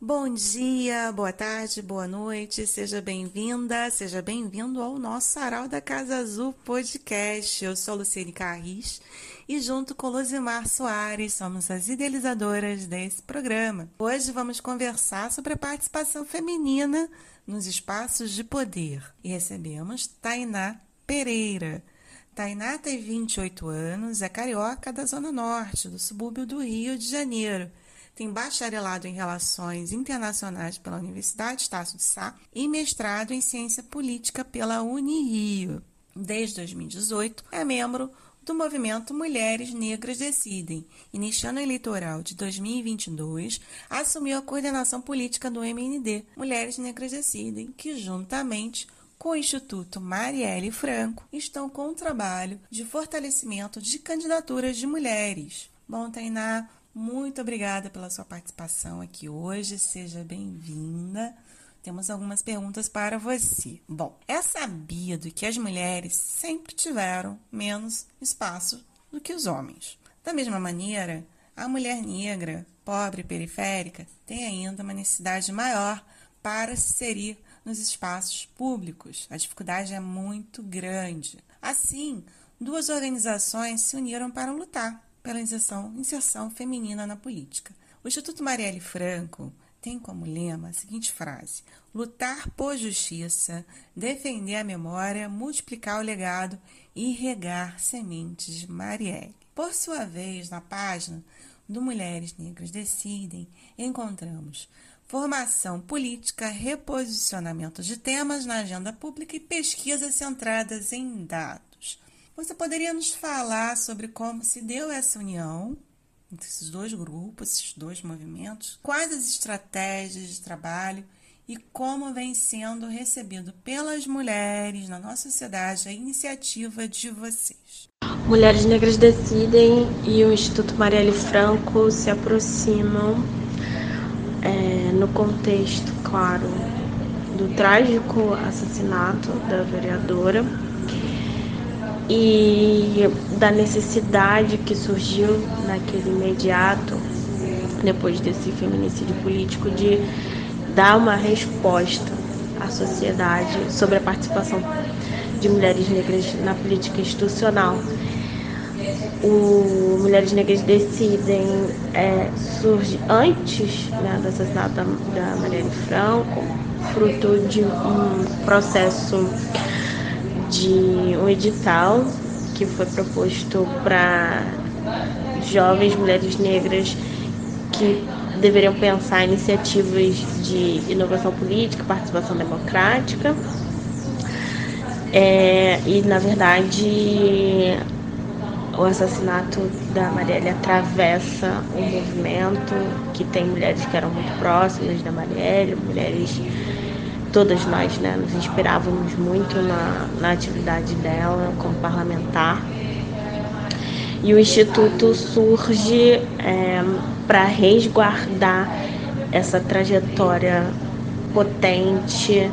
Bom dia, boa tarde, boa noite, seja bem-vinda, seja bem-vindo ao nosso Sarau da Casa Azul podcast. Eu sou Luciene Carris e junto com Luzimar Soares somos as idealizadoras desse programa. Hoje vamos conversar sobre a participação feminina nos espaços de poder e recebemos Tainá Pereira. Tainá tem 28 anos, é carioca da Zona Norte, do subúrbio do Rio de Janeiro tem bacharelado em Relações Internacionais pela Universidade Estácio de Sá e mestrado em Ciência Política pela Unirio. Desde 2018, é membro do movimento Mulheres Negras Decidem e, neste ano eleitoral de 2022, assumiu a coordenação política do MND, Mulheres Negras Decidem, que, juntamente com o Instituto Marielle Franco, estão com o trabalho de fortalecimento de candidaturas de mulheres. Bom, Tainá, muito obrigada pela sua participação aqui hoje. Seja bem-vinda. Temos algumas perguntas para você. Bom, é sabido que as mulheres sempre tiveram menos espaço do que os homens. Da mesma maneira, a mulher negra, pobre e periférica tem ainda uma necessidade maior para se inserir nos espaços públicos. A dificuldade é muito grande. Assim, duas organizações se uniram para lutar pela inserção, inserção feminina na política. O Instituto Marielle Franco tem como lema a seguinte frase: lutar por justiça, defender a memória, multiplicar o legado e regar sementes de Marielle. Por sua vez, na página do Mulheres Negras Decidem, encontramos formação política, reposicionamento de temas na agenda pública e pesquisas centradas em dados. Você poderia nos falar sobre como se deu essa união entre esses dois grupos, esses dois movimentos? Quais as estratégias de trabalho e como vem sendo recebido pelas mulheres na nossa sociedade a iniciativa de vocês? Mulheres Negras Decidem e o Instituto Marielle Franco se aproximam é, no contexto, claro, do trágico assassinato da vereadora e da necessidade que surgiu naquele imediato, depois desse feminicídio político, de dar uma resposta à sociedade sobre a participação de mulheres negras na política institucional. O Mulheres Negras Decidem é, surge antes né, do assassinato da, da Marielle Franco, fruto de um processo de um edital que foi proposto para jovens mulheres negras que deveriam pensar iniciativas de inovação política, participação democrática. É, e, na verdade, o assassinato da Marielle atravessa um movimento que tem mulheres que eram muito próximas da Marielle, mulheres todas nós né, nos inspirávamos muito na, na atividade dela como parlamentar. E o Instituto surge é, para resguardar essa trajetória potente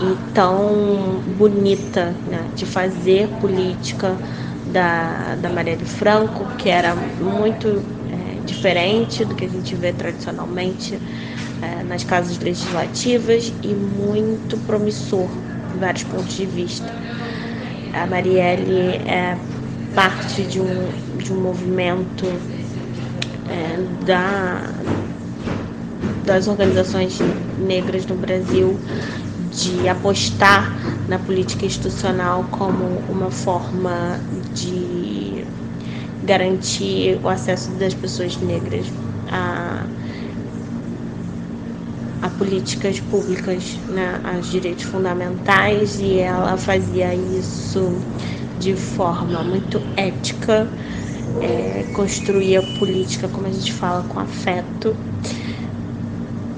e tão bonita né, de fazer política da, da Marielle Franco, que era muito é, diferente do que a gente vê tradicionalmente é, nas casas legislativas e muito promissor em vários pontos de vista. A Marielle é parte de um, de um movimento é, da, das organizações negras no Brasil de apostar na política institucional como uma forma de garantir o acesso das pessoas negras a a políticas públicas, né, aos direitos fundamentais, e ela fazia isso de forma muito ética, é, construía política, como a gente fala, com afeto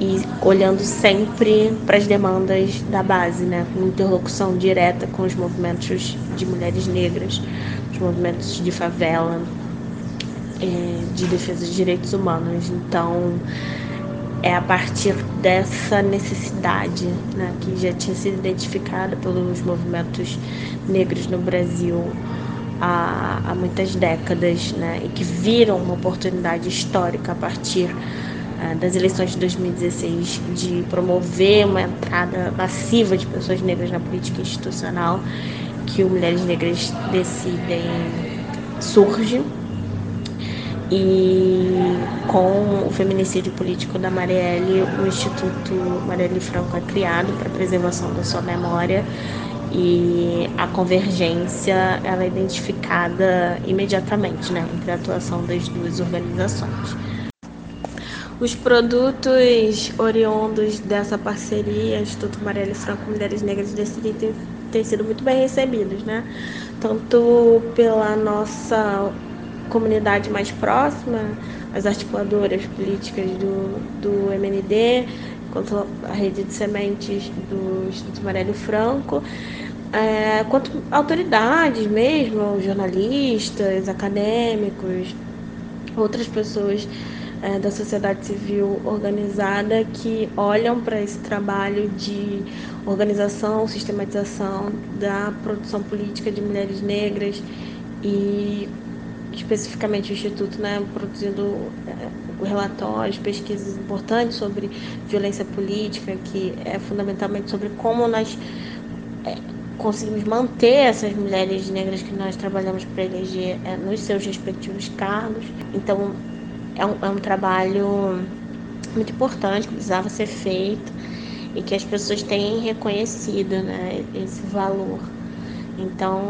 e olhando sempre para as demandas da base, né, com interlocução direta com os movimentos de mulheres negras, os movimentos de favela é, de defesa de direitos humanos. Então, é a partir dessa necessidade né, que já tinha sido identificada pelos movimentos negros no Brasil há, há muitas décadas né, e que viram uma oportunidade histórica a partir uh, das eleições de 2016 de promover uma entrada massiva de pessoas negras na política institucional que o Mulheres Negras Decidem surge e com o feminicídio político da Marielle, o Instituto Marielle Franco é criado para preservação da sua memória e a convergência ela é identificada imediatamente né, entre a atuação das duas organizações. Os produtos oriundos dessa parceria, Instituto Marielle Franco Mulheres Negras Decidem, têm, têm sido muito bem recebidos, né? tanto pela nossa comunidade mais próxima, as articuladoras políticas do, do MND, quanto a rede de sementes do Instituto Amarelo Franco, é, quanto autoridades mesmo, jornalistas, acadêmicos, outras pessoas é, da sociedade civil organizada que olham para esse trabalho de organização, sistematização da produção política de mulheres negras e especificamente o Instituto, né, produzindo é, relatórios, pesquisas importantes sobre violência política, que é fundamentalmente sobre como nós é, conseguimos manter essas mulheres negras que nós trabalhamos para eleger é, nos seus respectivos cargos. Então, é um, é um trabalho muito importante que precisava ser feito e que as pessoas têm reconhecido né, esse valor. Então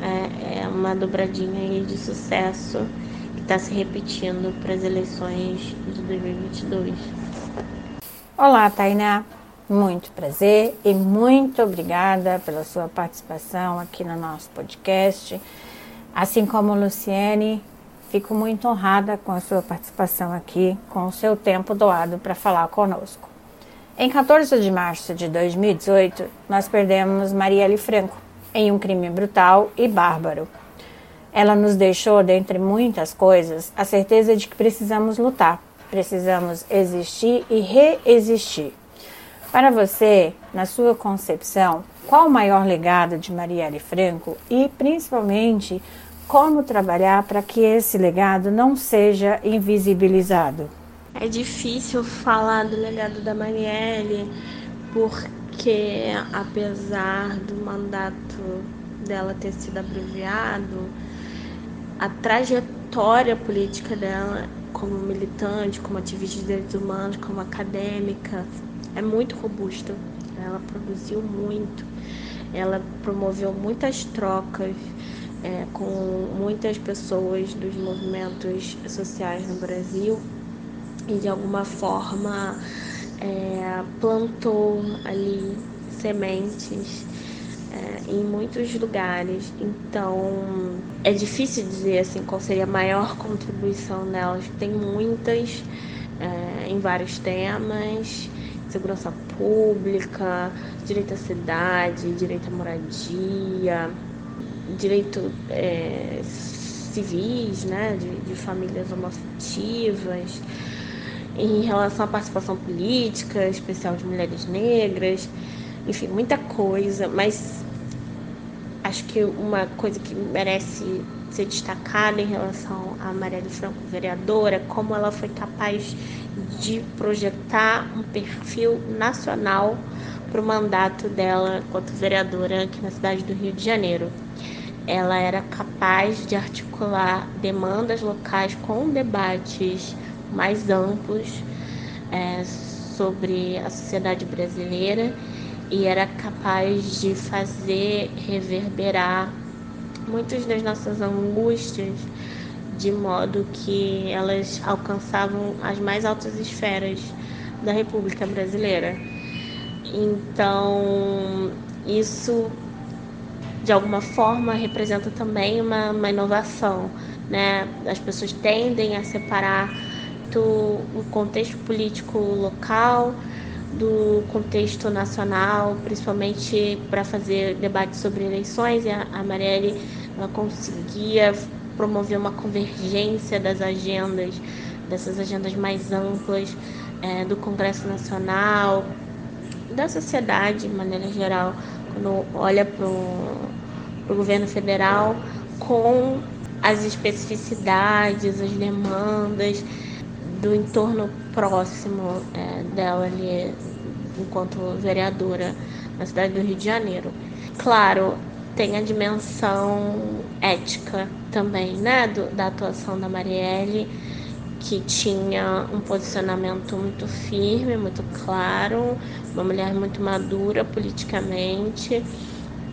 é, é uma dobradinha de sucesso que está se repetindo para as eleições de 2022. Olá, Tainá. Muito prazer e muito obrigada pela sua participação aqui no nosso podcast. Assim como Luciene, fico muito honrada com a sua participação aqui, com o seu tempo doado para falar conosco. Em 14 de março de 2018, nós perdemos Marielle Franco, em um crime brutal e bárbaro. Ela nos deixou, dentre muitas coisas, a certeza de que precisamos lutar, precisamos existir e reexistir. Para você, na sua concepção, qual o maior legado de Marielle Franco e, principalmente, como trabalhar para que esse legado não seja invisibilizado? É difícil falar do legado da Marielle porque porque apesar do mandato dela ter sido abreviado, a trajetória política dela como militante, como ativista de direitos humanos, como acadêmica, é muito robusta. Ela produziu muito, ela promoveu muitas trocas é, com muitas pessoas dos movimentos sociais no Brasil e de alguma forma é, plantou ali sementes é, em muitos lugares. Então é difícil dizer assim qual seria a maior contribuição delas. Tem muitas é, em vários temas. Segurança pública, direito à cidade, direito à moradia, direito é, civis, né, de, de famílias homoafetivas em relação à participação política, especial de mulheres negras, enfim, muita coisa, mas acho que uma coisa que merece ser destacada em relação a Marielle Franco, vereadora, como ela foi capaz de projetar um perfil nacional para o mandato dela enquanto vereadora aqui na cidade do Rio de Janeiro. Ela era capaz de articular demandas locais com debates mais amplos é, sobre a sociedade brasileira e era capaz de fazer reverberar muitas das nossas angústias de modo que elas alcançavam as mais altas esferas da República Brasileira. Então, isso de alguma forma representa também uma, uma inovação, né? As pessoas tendem a separar muito o contexto político local, do contexto nacional, principalmente para fazer debates sobre eleições. E a, Marielle ela conseguia promover uma convergência das agendas, dessas agendas mais amplas é, do Congresso Nacional, da sociedade de maneira geral, quando olha para o governo federal com as especificidades, as demandas do entorno próximo é, dela ali enquanto vereadora na cidade do Rio de Janeiro. Claro, tem a dimensão ética também, né, do, da atuação da Marielle, que tinha um posicionamento muito firme, muito claro, uma mulher muito madura politicamente,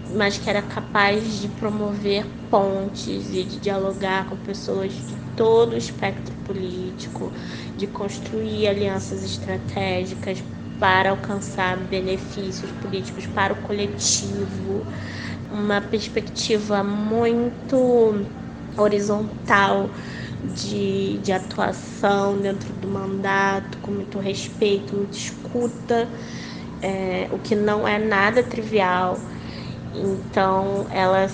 mas que era capaz de promover pontes e de dialogar com pessoas de todo o espectro político, de construir alianças estratégicas para alcançar benefícios políticos para o coletivo, uma perspectiva muito horizontal de, de atuação dentro do mandato, com muito respeito, muita escuta, é, o que não é nada trivial. Então, ela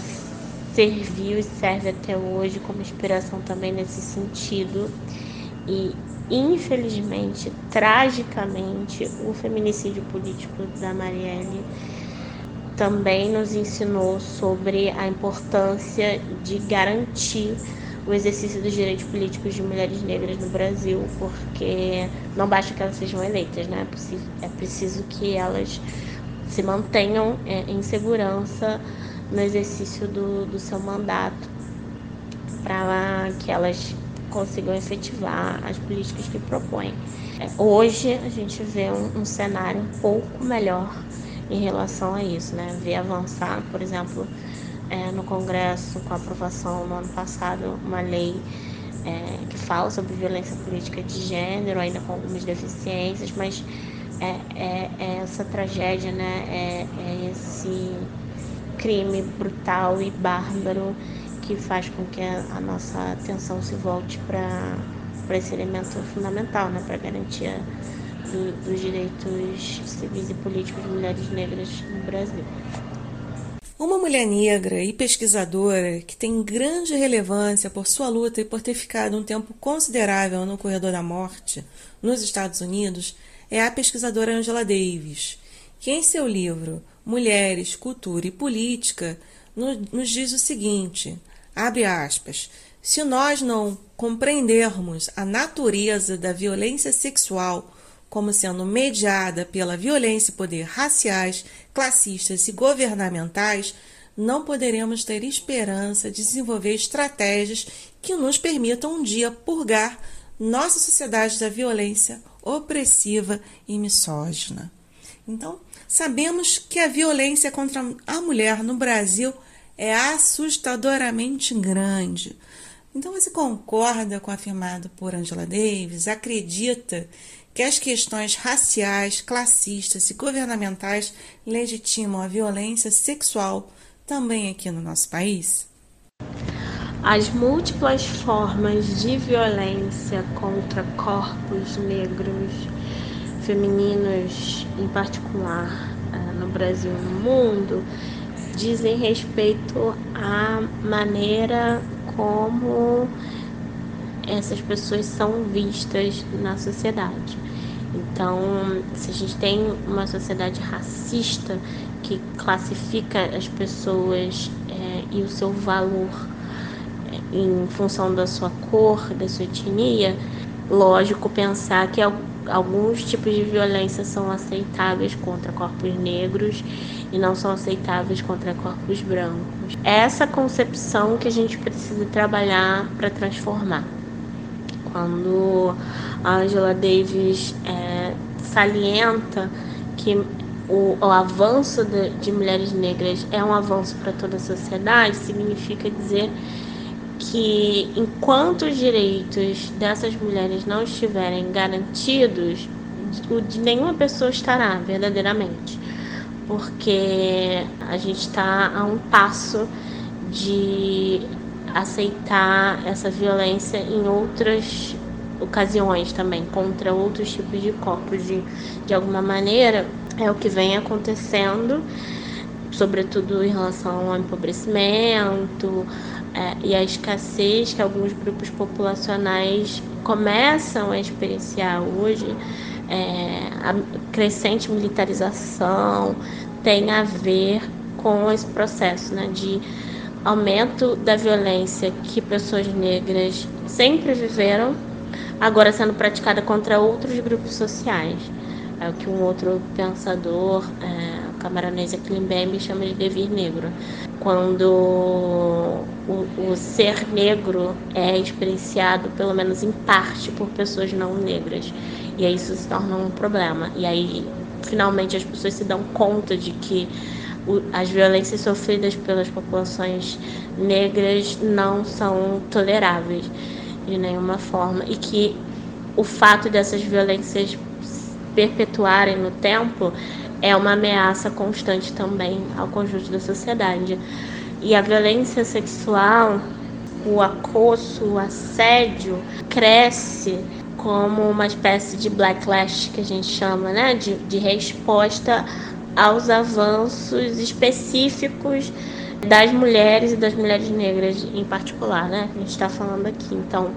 serviu e serve até hoje como inspiração também nesse sentido. E infelizmente, tragicamente, o feminicídio político da Marielle também nos ensinou sobre a importância de garantir o exercício dos direitos políticos de mulheres negras no Brasil, porque não basta que elas sejam eleitas, né? É preciso que elas se mantenham é, em segurança no exercício do, do seu mandato, para que elas consigam efetivar as políticas que propõem. É, hoje a gente vê um, um cenário um pouco melhor em relação a isso, né? Ver avançar, por exemplo, é, no Congresso, com a aprovação no ano passado, uma lei é, que fala sobre violência política de gênero, ainda com algumas deficiências, mas é, é, é essa tragédia, né? É, é esse crime brutal e bárbaro que faz com que a, nossa atenção se volte para esse elemento fundamental, né, para a garantia do, dos direitos civis e políticos de mulheres negras no Brasil. Uma mulher negra e pesquisadora que tem grande relevância por sua luta e por ter ficado um tempo considerável no corredor da morte nos Estados Unidos é a pesquisadora Angela Davis, que em seu livro Mulheres, Cultura e Política nos diz o seguinte: Abre aspas. Se nós não compreendermos a natureza da violência sexual como sendo mediada pela violência e poder raciais, classistas e governamentais, não poderemos ter esperança de desenvolver estratégias que nos permitam um dia purgar nossa sociedade da violência opressiva e misógina. Então, sabemos que a violência contra a mulher no Brasil é assustadoramente grande. Então você concorda com o afirmado por Angela Davis? Acredita que as questões raciais, classistas e governamentais legitimam a violência sexual também aqui no nosso país? As múltiplas formas de violência contra corpos negros, femininos em particular, eh, no Brasil e no mundo, dizem respeito à maneira como essas pessoas são vistas na sociedade. Então, se a gente tem uma sociedade racista que classifica as pessoas é, e o seu valor é, em função da sua cor, da sua etnia, lógico pensar que alguns tipos de violência são aceitáveis contra corpos negros e não são aceitáveis contra corpos brancos. É essa concepção que a gente precisa trabalhar para transformar. Quando a Angela Davis é, salienta que o, o avanço de, de mulheres negras é um avanço para toda a sociedade, significa dizer que enquanto os direitos dessas mulheres não estiverem garantidos, o de nenhuma pessoa estará verdadeiramente, porque a gente está a um passo de aceitar essa violência em outras ocasiões também, contra outros tipos de corpos. De, de alguma maneira, é o que vem acontecendo, sobretudo em relação ao empobrecimento, é, e a escassez que alguns grupos populacionais começam a experienciar hoje, é, a crescente militarização tem a ver com esse processo né, de aumento da violência que pessoas negras sempre viveram, agora sendo praticada contra outros grupos sociais. É o que um outro pensador, é, o camaronês Klimbembe, chama de devir negro. Quando o, o ser negro é experienciado, pelo menos em parte, por pessoas não negras. E aí isso se torna um problema. E aí, finalmente, as pessoas se dão conta de que as violências sofridas pelas populações negras não são toleráveis de nenhuma forma e que o fato dessas violências perpetuarem no tempo é uma ameaça constante também ao conjunto da sociedade. E a violência sexual, o acoso, o assédio cresce como uma espécie de backlash que a gente chama, né, de, de resposta aos avanços específicos das mulheres e das mulheres negras em particular, né? A gente está falando aqui. Então,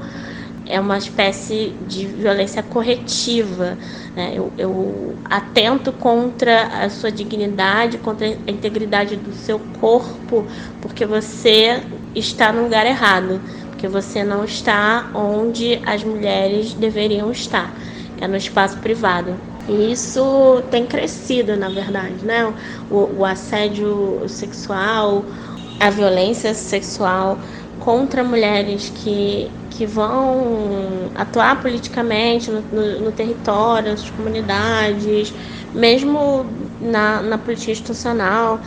é uma espécie de violência corretiva. Né? Eu, eu atento contra a sua dignidade, contra a integridade do seu corpo, porque você está no lugar errado, porque você não está onde as mulheres deveriam estar, é no espaço privado. E isso tem crescido, na verdade, né? O, o assédio sexual, a violência sexual contra mulheres que, que vão atuar politicamente no, no, no território, nas comunidades, mesmo na, na política institucional,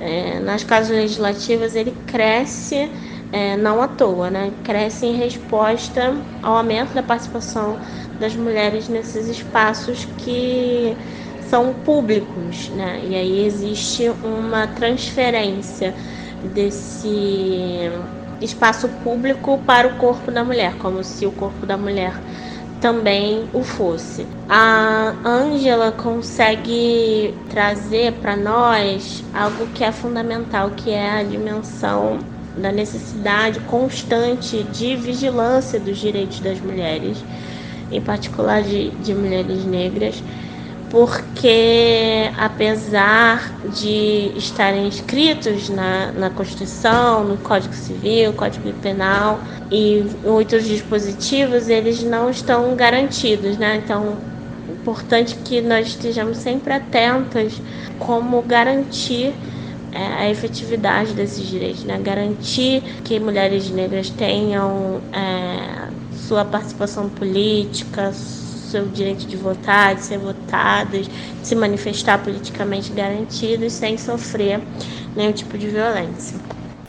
é, nas casas legislativas, ele cresce é, não à toa, né? cresce em resposta ao aumento da participação das mulheres nesses espaços que são públicos, né? E aí existe uma transferência desse espaço público para o corpo da mulher, como se o corpo da mulher também o fosse. A Ângela consegue trazer para nós algo que é fundamental, que é a dimensão da necessidade constante de vigilância dos direitos das mulheres em particular de, de mulheres negras, porque apesar de estarem inscritos na, na Constituição, no Código Civil, Código Penal e outros dispositivos, eles não estão garantidos, né? Então, é importante que nós estejamos sempre atentas como garantir é, a efetividade desses direitos, né? Garantir que mulheres negras tenham é, sua participação política, seu direito de votar, de ser votadas, de se manifestar politicamente garantidos sem sofrer nenhum tipo de violência.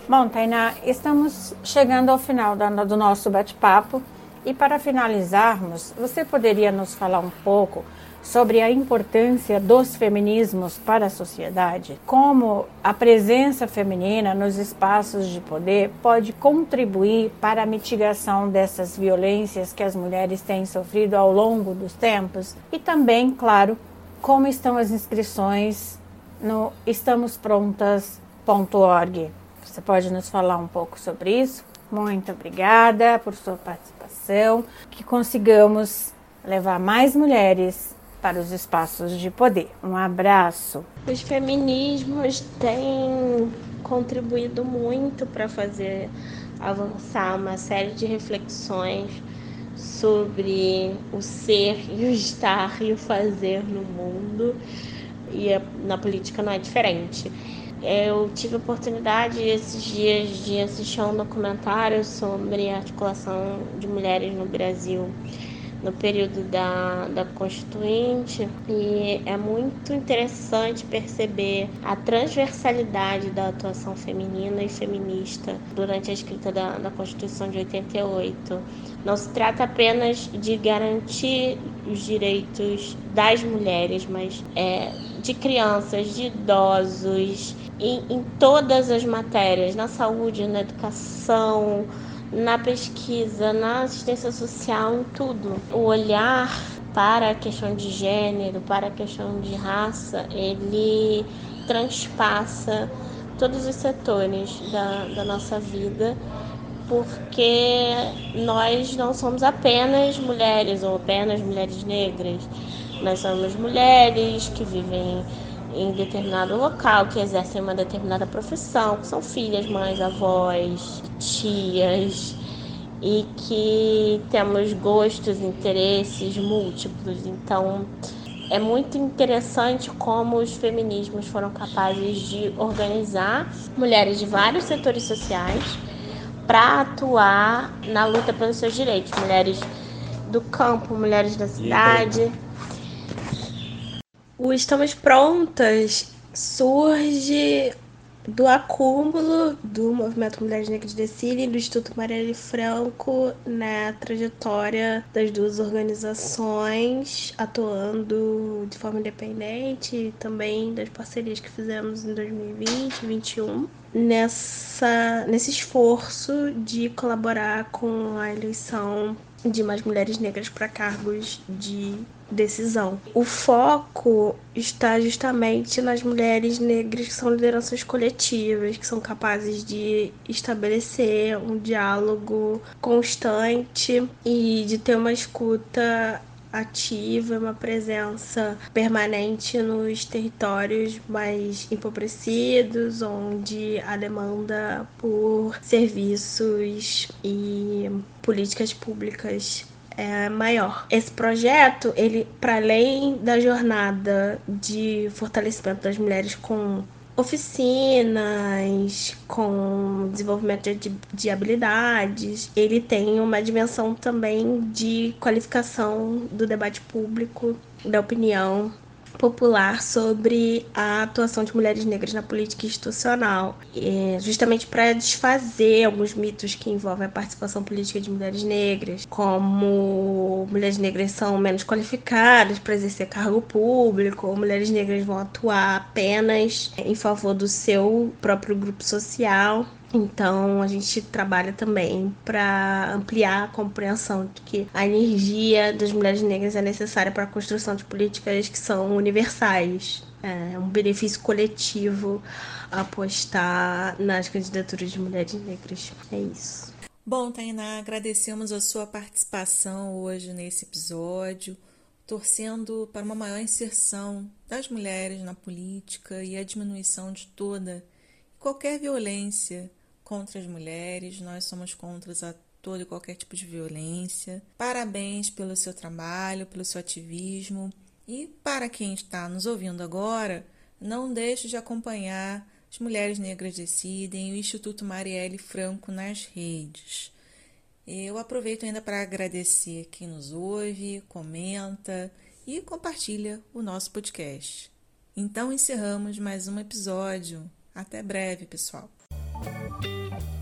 Bom, Tainá, estamos chegando ao final do nosso bate-papo e para finalizarmos, você poderia nos falar um pouco sobre a importância dos feminismos para a sociedade, como a presença feminina nos espaços de poder pode contribuir para a mitigação dessas violências que as mulheres têm sofrido ao longo dos tempos e também, claro, como estão as inscrições no estamosProntas.org. Você pode nos falar um pouco sobre isso? Muito obrigada por sua participação, que consigamos levar mais mulheres para os espaços de poder. Um abraço. Os feminismos têm contribuído muito para fazer avançar uma série de reflexões sobre o ser e o estar e o fazer no mundo e na política não é diferente. Eu tive a oportunidade esses dias de assistir a um documentário sobre a articulação de mulheres no Brasil no período da, da Constituinte e é muito interessante perceber a transversalidade da atuação feminina e feminista durante a escrita da, da Constituição de 88. Não se trata apenas de garantir os direitos das mulheres, mas é, de crianças, de idosos, em, em todas as matérias, na saúde, na educação, na pesquisa, na assistência social, em tudo. O olhar para a questão de gênero, para a questão de raça, ele transpassa todos os setores da, da nossa vida, porque nós não somos apenas mulheres ou apenas mulheres negras. Nós somos mulheres que vivem em determinado local, que exercem uma determinada profissão, que são filhas, mães, avós, tias, e que temos gostos, interesses múltiplos. Então, é muito interessante como os feminismos foram capazes de organizar mulheres de vários setores sociais para atuar na luta pelos seus direitos. Mulheres do campo, mulheres da cidade. O Estamos Prontas surge do acúmulo do movimento Mulheres Negras de Cília e do Instituto Marielle Franco na trajetória das duas organizações atuando de forma independente e também das parcerias que fizemos em 2020 e 2021 nessa nesse esforço de colaborar com a eleição de mais mulheres negras para cargos de decisão. O foco está justamente nas mulheres negras que são lideranças coletivas, que são capazes de estabelecer um diálogo constante e de ter uma escuta ativa, uma presença permanente nos territórios mais empobrecidos, onde a demanda por serviços e políticas públicas é maior. Esse projeto, ele para além da jornada de fortalecimento das mulheres com oficinas, com desenvolvimento de, de habilidades, ele tem uma dimensão também de qualificação do debate público, da opinião popular sobre a atuação de mulheres negras na política institucional, justamente para desfazer alguns mitos que envolvem a participação política de mulheres negras, como mulheres negras são menos qualificadas para exercer cargo público, ou mulheres negras vão atuar apenas em favor do seu próprio grupo social. Então a gente trabalha também para ampliar a compreensão de que a energia das mulheres negras é necessária para a construção de políticas que são universais. É um benefício coletivo apostar nas candidaturas de mulheres negras. É isso. Bom, Tainá, agradecemos a sua participação hoje nesse episódio, torcendo para uma maior inserção das mulheres na política e a diminuição de toda qualquer violência contra as mulheres, nós somos contra a todo e qualquer tipo de violência. Parabéns pelo seu trabalho, pelo seu ativismo. E para quem está nos ouvindo agora, não deixe de acompanhar as Mulheres Negras Decidem e o Instituto Marielle Franco nas redes. Eu aproveito ainda para agradecer quem nos ouve, comenta e compartilha o nosso podcast. Então encerramos mais um episódio. Até breve, pessoal. Thank you.